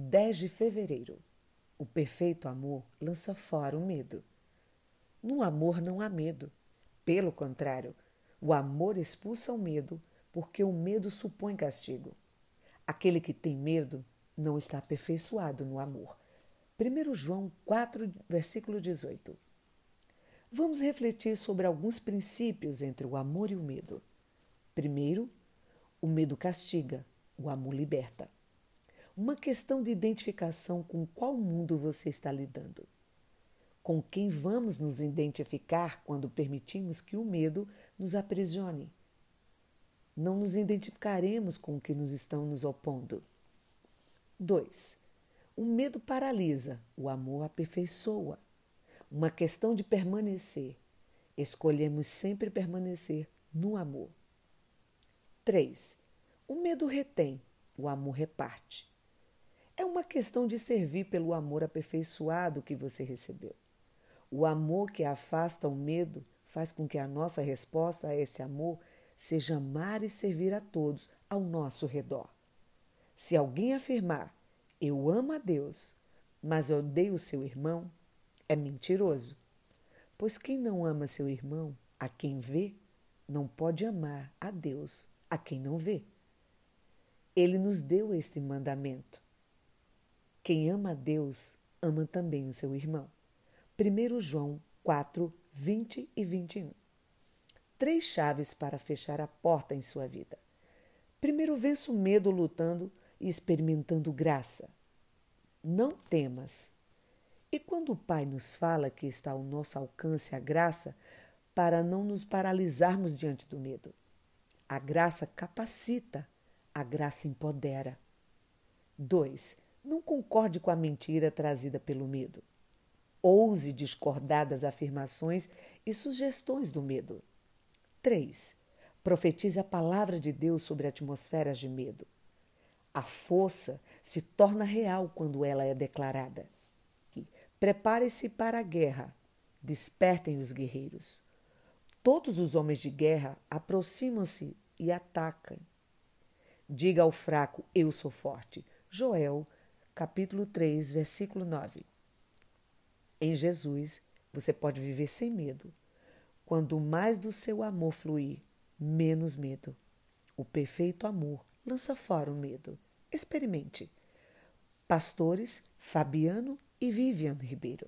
10 de fevereiro. O perfeito amor lança fora o medo. No amor não há medo. Pelo contrário, o amor expulsa o medo, porque o medo supõe castigo. Aquele que tem medo não está aperfeiçoado no amor. 1 João 4, versículo 18. Vamos refletir sobre alguns princípios entre o amor e o medo. Primeiro, o medo castiga, o amor liberta. Uma questão de identificação com qual mundo você está lidando. Com quem vamos nos identificar quando permitimos que o medo nos aprisione? Não nos identificaremos com o que nos estão nos opondo. 2. O medo paralisa, o amor aperfeiçoa. Uma questão de permanecer. Escolhemos sempre permanecer no amor. 3. O medo retém, o amor reparte. É uma questão de servir pelo amor aperfeiçoado que você recebeu. O amor que afasta o medo faz com que a nossa resposta a esse amor seja amar e servir a todos ao nosso redor. Se alguém afirmar, eu amo a Deus, mas odeio seu irmão, é mentiroso. Pois quem não ama seu irmão, a quem vê, não pode amar a Deus, a quem não vê. Ele nos deu este mandamento. Quem ama a Deus, ama também o seu irmão. 1 João 4, 20 e 21. Três chaves para fechar a porta em sua vida. Primeiro, vença o medo lutando e experimentando graça. Não temas. E quando o Pai nos fala que está ao nosso alcance a graça, para não nos paralisarmos diante do medo. A graça capacita, a graça empodera. 2. Não concorde com a mentira trazida pelo medo. Ouse discordar das afirmações e sugestões do medo. 3. Profetize a palavra de Deus sobre atmosferas de medo. A força se torna real quando ela é declarada. Prepare-se para a guerra. Despertem os guerreiros. Todos os homens de guerra aproximam-se e atacam. Diga ao fraco: Eu sou forte. Joel capítulo 3, versículo 9. Em Jesus, você pode viver sem medo. Quando mais do seu amor fluir, menos medo. O perfeito amor lança fora o medo. Experimente. Pastores Fabiano e Vivian Ribeiro.